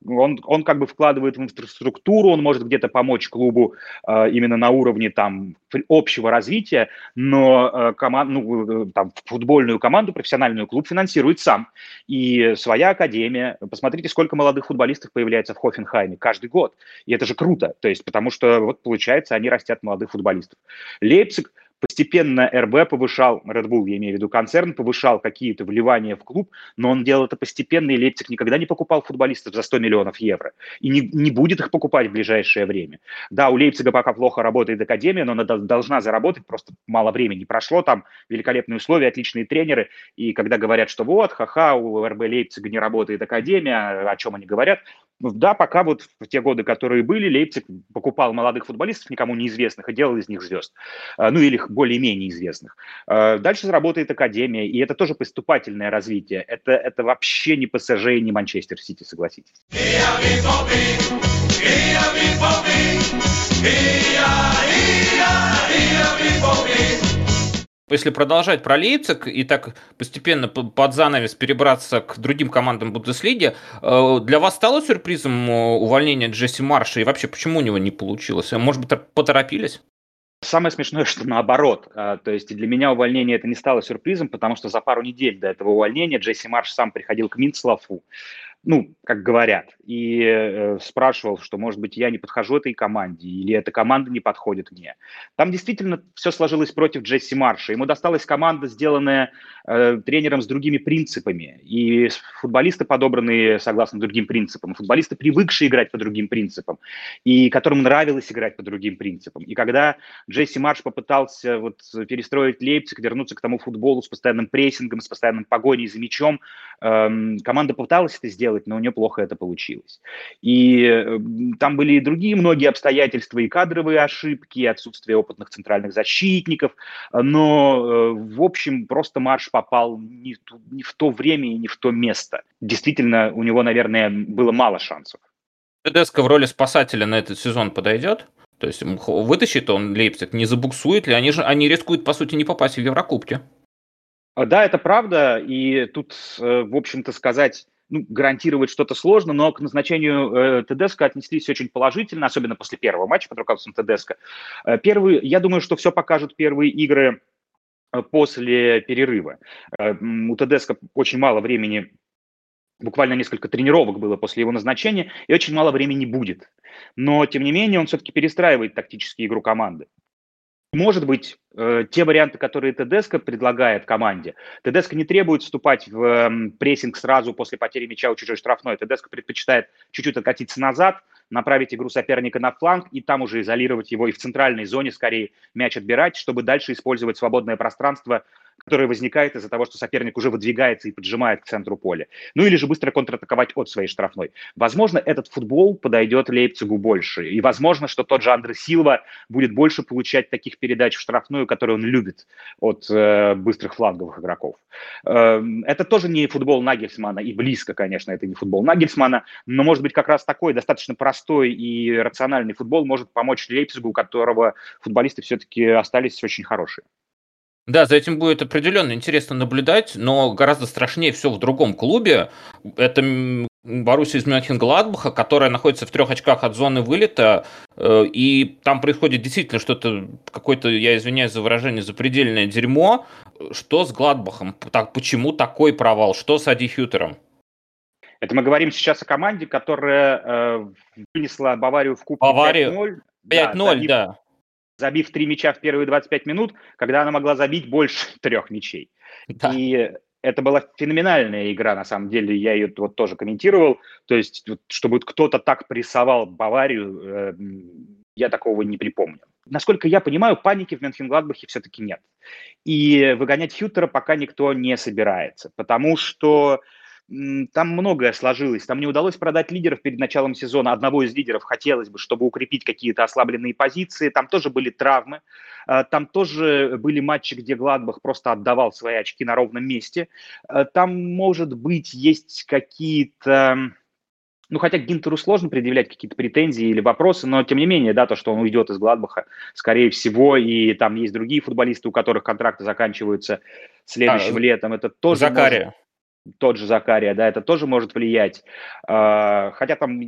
он, он как бы вкладывает в инфраструктуру, он может где-то помочь клубу э, именно на уровне там общего развития, но э, команд, ну, там, футбольную команду, профессиональную клуб финансирует сам. И своя академия. Посмотрите, сколько молодых футболистов появляется в Хофенхайме каждый год. И это же круто. То есть, потому что, вот получается, они растят молодых футболистов. Лейпциг – Постепенно РБ повышал, Red Bull, я имею в виду концерн, повышал какие-то вливания в клуб, но он делал это постепенно, и Лейпциг никогда не покупал футболистов за 100 миллионов евро. И не, не будет их покупать в ближайшее время. Да, у Лейпцига пока плохо работает академия, но она должна заработать, просто мало времени прошло, там великолепные условия, отличные тренеры, и когда говорят, что вот, ха-ха, у РБ Лейпцига не работает академия, о чем они говорят, да, пока вот в те годы, которые были, Лейпциг покупал молодых футболистов, никому неизвестных, и делал из них звезд. А, ну, или более-менее известных. А, дальше заработает Академия, и это тоже поступательное развитие. Это, это вообще не ПСЖ и не Манчестер Сити, согласитесь. Если продолжать про Лейпциг и так постепенно под занавес перебраться к другим командам Бундеслиги, э, для вас стало сюрпризом э, увольнение Джесси Марша и вообще почему у него не получилось? Может быть, поторопились? Самое смешное, [laughs] что наоборот. А, то есть для меня увольнение это не стало сюрпризом, потому что за пару недель до этого увольнения Джесси Марш сам приходил к Минцлафу ну, как говорят, и э, спрашивал, что, может быть, я не подхожу этой команде, или эта команда не подходит мне. Там действительно все сложилось против Джесси Марша. Ему досталась команда, сделанная э, тренером с другими принципами, и футболисты, подобранные согласно другим принципам, футболисты, привыкшие играть по другим принципам, и которым нравилось играть по другим принципам. И когда Джесси Марш попытался вот перестроить Лейпциг, вернуться к тому футболу с постоянным прессингом, с постоянным погоней за мячом, э, команда попыталась это сделать, делать, но у нее плохо это получилось. И э, там были и другие многие обстоятельства, и кадровые ошибки, и отсутствие опытных центральных защитников, но, э, в общем, просто марш попал не, не в то время и не в то место. Действительно, у него, наверное, было мало шансов. ТДСК в роли спасателя на этот сезон подойдет? То есть вытащит он Лейпциг, не забуксует ли? Они же они рискуют, по сути, не попасть в Еврокубки. Да, это правда. И тут, э, в общем-то, сказать ну, гарантировать что-то сложно, но к назначению э, Тедеско отнеслись очень положительно, особенно после первого матча под руководством Тедеско. Э, первый, я думаю, что все покажут первые игры э, после перерыва. Э, у Тедеско очень мало времени буквально несколько тренировок было после его назначения, и очень мало времени будет. Но, тем не менее, он все-таки перестраивает тактически игру команды. Может быть, э, те варианты, которые Тедеско предлагает команде. Тедеско не требует вступать в э, прессинг сразу после потери мяча у чужой штрафной. Тедеско предпочитает чуть-чуть откатиться назад, направить игру соперника на фланг и там уже изолировать его и в центральной зоне скорее мяч отбирать, чтобы дальше использовать свободное пространство которая возникает из-за того, что соперник уже выдвигается и поджимает к центру поля. Ну или же быстро контратаковать от своей штрафной. Возможно, этот футбол подойдет Лейпцигу больше. И возможно, что тот же Андре Силва будет больше получать таких передач в штрафную, которые он любит от э, быстрых фланговых игроков. Э, это тоже не футбол Нагельсмана, и близко, конечно, это не футбол Нагельсмана, но, может быть, как раз такой достаточно простой и рациональный футбол может помочь Лейпцигу, у которого футболисты все-таки остались очень хорошие. Да, за этим будет определенно интересно наблюдать, но гораздо страшнее все в другом клубе. Это Боруссия из Мюнхен-Гладбаха, которая находится в трех очках от зоны вылета, э, и там происходит действительно что-то, какое-то, я извиняюсь за выражение, запредельное дерьмо. Что с Гладбахом? Так, почему такой провал? Что с Ади Хютером? Это мы говорим сейчас о команде, которая э, вынесла Баварию в Кубке Баварию 5-0. 5-0, да, да забив три мяча в первые 25 минут, когда она могла забить больше [laughs] трех мячей. Да. И это была феноменальная игра, на самом деле, я ее вот тоже комментировал. То есть, вот, чтобы кто-то так прессовал Баварию, э, я такого не припомню. Насколько я понимаю, паники в Мюнхен-Гладбахе все-таки нет. И выгонять Хютера пока никто не собирается, потому что там многое сложилось. Там не удалось продать лидеров перед началом сезона. Одного из лидеров хотелось бы, чтобы укрепить какие-то ослабленные позиции. Там тоже были травмы. А, там тоже были матчи, где Гладбах просто отдавал свои очки на ровном месте. А, там, может быть, есть какие-то... Ну, хотя Гинтеру сложно предъявлять какие-то претензии или вопросы, но тем не менее, да, то, что он уйдет из Гладбаха, скорее всего, и там есть другие футболисты, у которых контракты заканчиваются следующим а, летом, это тоже... Закария. Может тот же Закария, да, это тоже может влиять. А, хотя там,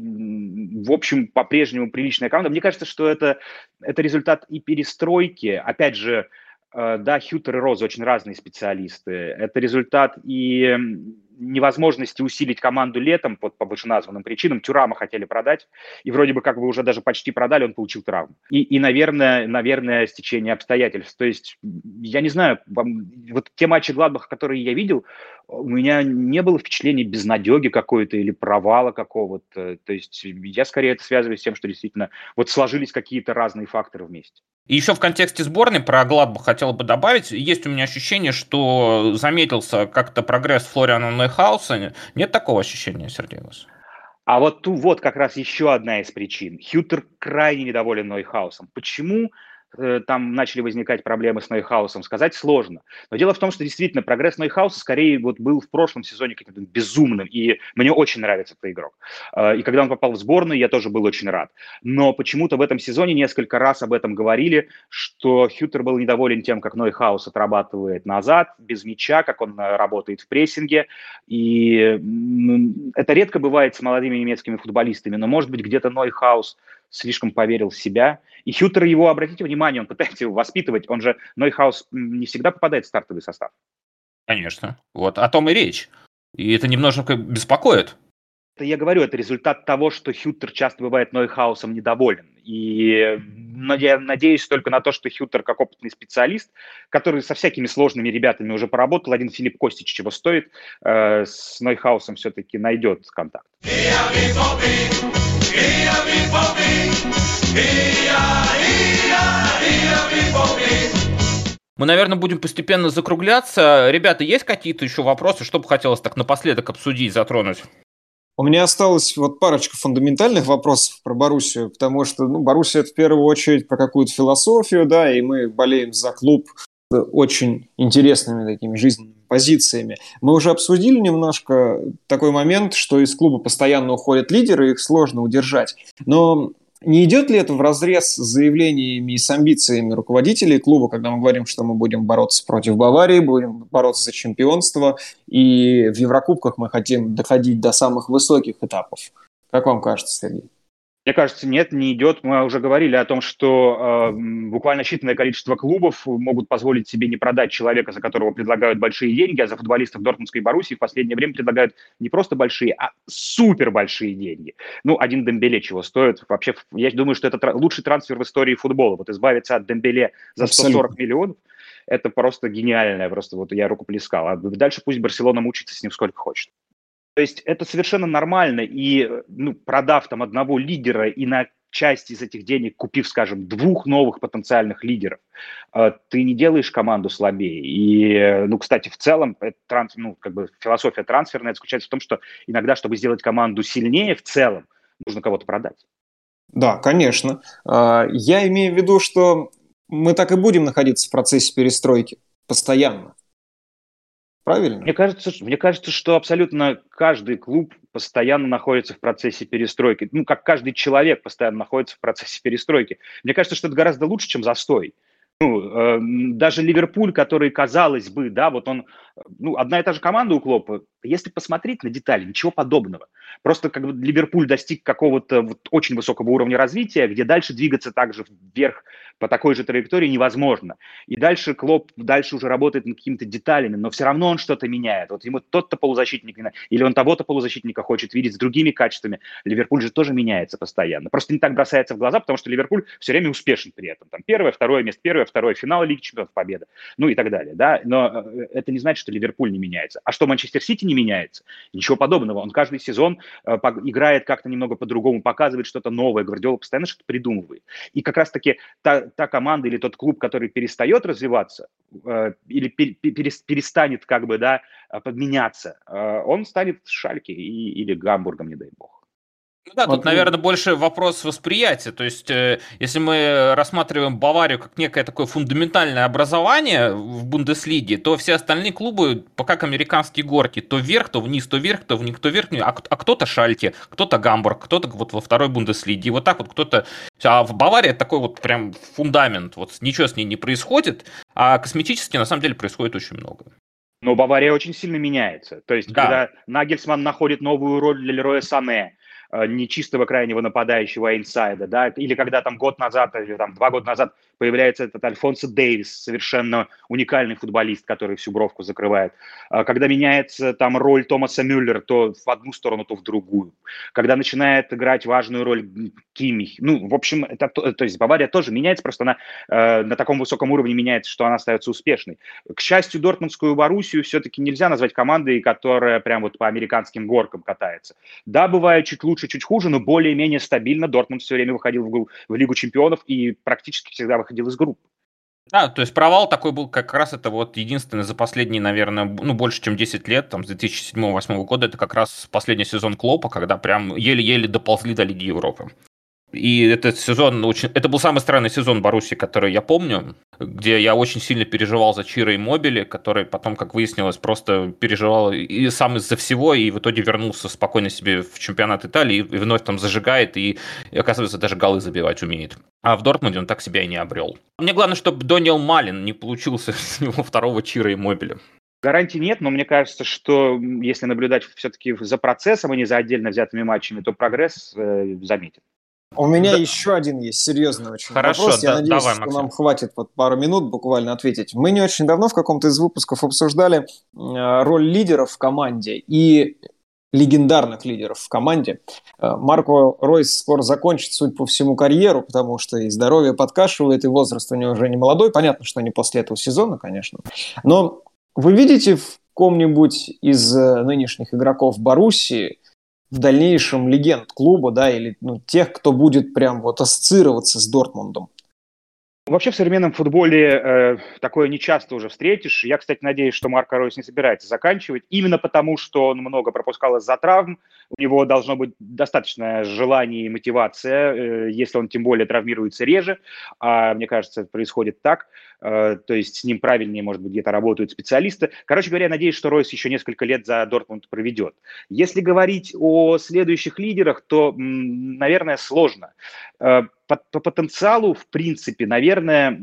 в общем, по-прежнему приличная команда. Мне кажется, что это, это результат и перестройки. Опять же, а, да, Хьютер и Роз очень разные специалисты. Это результат и невозможности усилить команду летом по, по вышеназванным причинам. Тюрама хотели продать, и вроде бы как бы уже даже почти продали, он получил травму. И, и наверное, наверное, стечение обстоятельств. То есть, я не знаю, вот те матчи Гладбаха, которые я видел, у меня не было впечатления безнадеги какой-то или провала какого-то. То есть я скорее это связываю с тем, что действительно вот сложились какие-то разные факторы вместе. И еще в контексте сборной про Гладбах хотел бы добавить, есть у меня ощущение, что заметился как-то прогресс Флориана Нойхауса. Нет такого ощущения, Сергей, вас? А вот тут вот как раз еще одна из причин. Хюттер крайне недоволен Нойхаусом. Почему? Э, там начали возникать проблемы с Нойхаусом, сказать сложно. Но дело в том, что действительно прогресс Нойхауса скорее вот был в прошлом сезоне каким-то безумным, и мне очень нравится этот игрок. Э, и когда он попал в сборную, я тоже был очень рад. Но почему-то в этом сезоне несколько раз об этом говорили, что Хюттер был недоволен тем, как Нойхаус отрабатывает назад, без мяча, как он э, работает в прессинге. И это редко бывает с молодыми немецкими футболистами, но, может быть, где-то Нойхаус слишком поверил в себя. И Хюттер его, обратите внимание, он пытается его воспитывать, он же, Нойхаус не всегда попадает в стартовый состав. Конечно, вот о том и речь. И это немножко беспокоит. Это я говорю, это результат того, что Хюттер часто бывает Нойхаусом недоволен. И я надеюсь только на то, что Хюттер, как опытный специалист, который со всякими сложными ребятами уже поработал, один Филипп Костич чего стоит, э, с Нойхаусом все-таки найдет контакт. Мы, наверное, будем постепенно закругляться. Ребята, есть какие-то еще вопросы, что бы хотелось так напоследок обсудить, затронуть? У меня осталось вот парочка фундаментальных вопросов про Боруссию, потому что ну, Боруссия это в первую очередь про какую-то философию, да, и мы болеем за клуб очень интересными такими жизненными позициями. Мы уже обсудили немножко такой момент, что из клуба постоянно уходят лидеры, их сложно удержать. Но не идет ли это в разрез с заявлениями и с амбициями руководителей клуба, когда мы говорим, что мы будем бороться против Баварии, будем бороться за чемпионство, и в Еврокубках мы хотим доходить до самых высоких этапов? Как вам кажется, Сергей? Мне кажется, нет, не идет. Мы уже говорили о том, что э, буквально считанное количество клубов могут позволить себе не продать человека, за которого предлагают большие деньги, а за футболистов Дортмундской Боруссии в последнее время предлагают не просто большие, а супер большие деньги. Ну, один Дембеле чего стоит. Вообще, я думаю, что это лучший трансфер в истории футбола. Вот избавиться от Дембеле за 140 Абсолютно. миллионов, это просто гениальное. Просто вот я руку плескал. А дальше пусть Барселона мучится с ним сколько хочет. То есть это совершенно нормально, и ну, продав там одного лидера и на часть из этих денег, купив, скажем, двух новых потенциальных лидеров, э, ты не делаешь команду слабее. И, ну, кстати, в целом, транс, ну, как бы философия трансферная заключается в том, что иногда, чтобы сделать команду сильнее в целом, нужно кого-то продать. Да, конечно. А, я имею в виду, что мы так и будем находиться в процессе перестройки постоянно. Правильно? Мне кажется, мне кажется, что абсолютно каждый клуб постоянно находится в процессе перестройки. Ну, как каждый человек постоянно находится в процессе перестройки. Мне кажется, что это гораздо лучше, чем застой. Ну, э, даже Ливерпуль, который, казалось бы, да, вот он, ну, одна и та же команда у Клопа, если посмотреть на детали, ничего подобного. Просто как бы Ливерпуль достиг какого-то вот очень высокого уровня развития, где дальше двигаться также вверх по такой же траектории невозможно. И дальше Клоп дальше уже работает над какими-то деталями, но все равно он что-то меняет. Вот ему тот-то полузащитник, или он того-то полузащитника хочет видеть с другими качествами. Ливерпуль же тоже меняется постоянно. Просто не так бросается в глаза, потому что Ливерпуль все время успешен при этом. Там первое, второе место, первое, второе, финал Лиги Чемпионов, победа. Ну и так далее. Да? Но э, это не значит, что Ливерпуль не меняется. А что Манчестер Сити не меняется? Ничего подобного. Он каждый сезон э, играет как-то немного по-другому, показывает что-то новое. Гвардиола постоянно что-то придумывает. И как раз-таки та, та команда или тот клуб, который перестает развиваться э, или пер, перестанет как бы, да, э, подменяться, он станет Шальки или Гамбургом, не дай бог. Ну да, тут, наверное, больше вопрос восприятия. То есть, э, если мы рассматриваем Баварию как некое такое фундаментальное образование в Бундеслиге, то все остальные клубы, пока как американские горки, то вверх, то вниз, то вверх, то вниз, то вверх, а, а кто-то Шальки, кто-то Гамбург, кто-то вот во второй Бундеслиге. И вот так вот кто-то... А в Баварии такой вот прям фундамент, вот ничего с ней не происходит, а косметически на самом деле происходит очень много. Но Бавария очень сильно меняется. То есть, да. когда Нагельсман находит новую роль для Лероя Сане, Э, не чистого крайнего нападающего а инсайда, да, или когда там год назад, или там два года назад появляется этот Альфонсо Дэвис, совершенно уникальный футболист, который всю бровку закрывает. А когда меняется там роль Томаса Мюллера, то в одну сторону, то в другую. Когда начинает играть важную роль Кимих. Ну, в общем, это, то есть Бавария тоже меняется, просто она э, на таком высоком уровне меняется, что она остается успешной. К счастью, Дортмундскую Боруссию все-таки нельзя назвать командой, которая прям вот по американским горкам катается. Да, бывает чуть лучше, чуть хуже, но более-менее стабильно Дортмунд все время выходил в, в Лигу чемпионов и практически всегда выходил из групп. Да, то есть провал такой был как раз это вот единственный за последние, наверное, ну, больше, чем 10 лет, там, с 2007-2008 года, это как раз последний сезон Клопа, когда прям еле-еле доползли до Лиги Европы. И этот сезон очень... Это был самый странный сезон Баруси, который я помню, где я очень сильно переживал за Чира и Мобили, который потом, как выяснилось, просто переживал и сам из-за всего, и в итоге вернулся спокойно себе в чемпионат Италии, и вновь там зажигает, и, и оказывается, даже голы забивать умеет. А в Дортмунде он так себя и не обрел. Мне главное, чтобы Дониел Малин не получился [laughs] с него второго Чира и Мобиля. Гарантий нет, но мне кажется, что если наблюдать все-таки за процессом, а не за отдельно взятыми матчами, то прогресс э, заметен. У меня да. еще один есть серьезный очень Хорошо, вопрос. Я да, надеюсь, давай, что Максим. нам хватит вот пару минут буквально ответить. Мы не очень давно в каком-то из выпусков обсуждали э, роль лидеров в команде и легендарных лидеров в команде. Э, Марко Ройс скоро закончит, судя по всему, карьеру, потому что и здоровье подкашивает, и возраст у него уже не молодой. Понятно, что не после этого сезона, конечно. Но вы видите в ком-нибудь из э, нынешних игроков Боруссии в дальнейшем легенд клуба, да, или ну, тех, кто будет прям вот ассоциироваться с Дортмундом? Вообще в современном футболе э, такое не часто уже встретишь. Я, кстати, надеюсь, что Марко Ройс не собирается заканчивать, именно потому, что он много пропускал из-за травм. У него должно быть достаточное желание и мотивация, э, если он тем более травмируется реже. А мне кажется, происходит так. Э, то есть с ним правильнее, может быть, где-то работают специалисты. Короче говоря, надеюсь, что Ройс еще несколько лет за Дортмунд проведет. Если говорить о следующих лидерах, то, наверное, сложно. Э, по, по потенциалу, в принципе, наверное,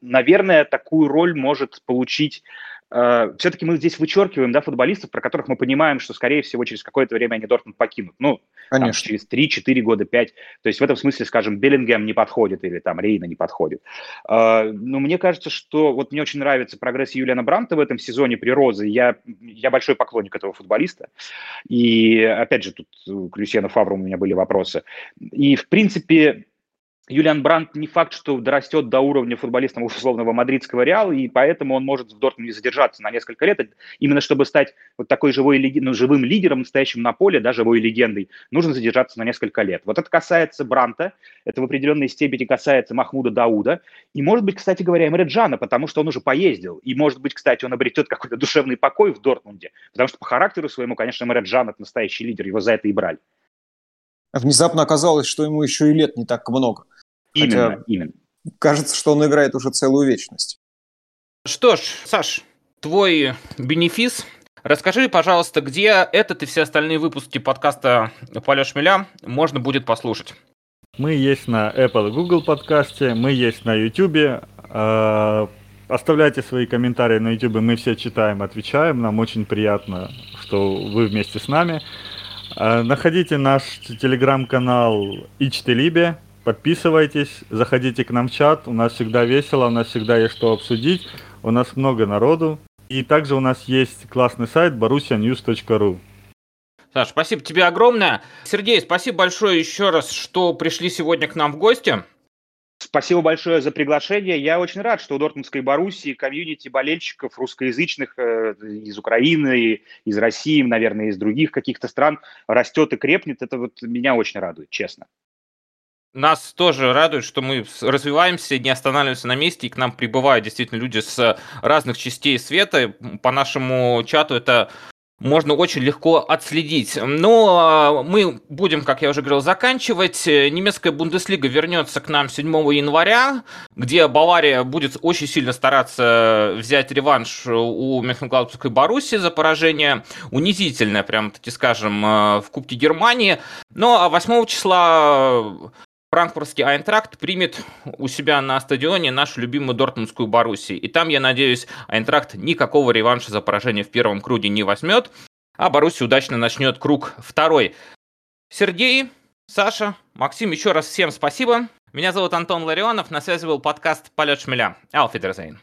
наверное, такую роль может получить Э, все-таки мы здесь вычеркиваем да, футболистов, про которых мы понимаем, что, скорее всего, через какое-то время они Дортмунд покинут. Ну, Там, через 3-4 года, 5. То есть в этом смысле, скажем, Беллингем не подходит или там Рейна не подходит. Э, но мне кажется, что вот мне очень нравится прогресс Юлиана Бранта в этом сезоне при Розе. Я, я большой поклонник этого футболиста. И, опять же, тут к Люсьену Фавру у меня были вопросы. И, в принципе, Юлиан Брандт не факт, что дорастет до уровня футболиста условного мадридского Реала, и поэтому он может в Дортмунде задержаться на несколько лет. Именно чтобы стать вот такой живой, ну, живым лидером, настоящим на поле, да, живой легендой, нужно задержаться на несколько лет. Вот это касается Бранта, это в определенной степени касается Махмуда Дауда, и, может быть, кстати говоря, Эмреджана, потому что он уже поездил, и, может быть, кстати, он обретет какой-то душевный покой в Дортмунде, потому что по характеру своему, конечно, Эмреджан – это настоящий лидер, его за это и брали. Внезапно оказалось, что ему еще и лет не так много. Именно, Хотя именно. Кажется, что он играет уже целую вечность. Что ж, Саш, твой бенефис. Расскажи, пожалуйста, где этот и все остальные выпуски подкаста «Полет шмеля» можно будет послушать? Мы есть на Apple и Google подкасте, мы есть на YouTube. А, оставляйте свои комментарии на YouTube, мы все читаем, отвечаем. Нам очень приятно, что вы вместе с нами. А, находите наш телеграм-канал Ичтелибе, Подписывайтесь, заходите к нам в чат, у нас всегда весело, у нас всегда есть что обсудить, у нас много народу. И также у нас есть классный сайт borussianews.ru. Саш, спасибо тебе огромное. Сергей, спасибо большое еще раз, что пришли сегодня к нам в гости. Спасибо большое за приглашение. Я очень рад, что у Дортмундской Боруссии комьюнити болельщиков русскоязычных э, из Украины, из России, наверное, из других каких-то стран растет и крепнет. Это вот меня очень радует, честно. Нас тоже радует, что мы развиваемся, не останавливаемся на месте, и к нам прибывают действительно люди с разных частей света. По нашему чату это можно очень легко отследить. Но а, мы будем, как я уже говорил, заканчивать. Немецкая Бундеслига вернется к нам 7 января, где Бавария будет очень сильно стараться взять реванш у Мехленгладбургской Боруссии за поражение. Унизительное, прям таки скажем, в Кубке Германии. Но ну, а 8 числа франкфуртский Айнтракт примет у себя на стадионе нашу любимую Дортмундскую Боруссию. И там, я надеюсь, Айнтракт никакого реванша за поражение в первом круге не возьмет, а Боруссия удачно начнет круг второй. Сергей, Саша, Максим, еще раз всем спасибо. Меня зовут Антон Ларионов, на связи был подкаст «Полет шмеля». Алфидерзейн.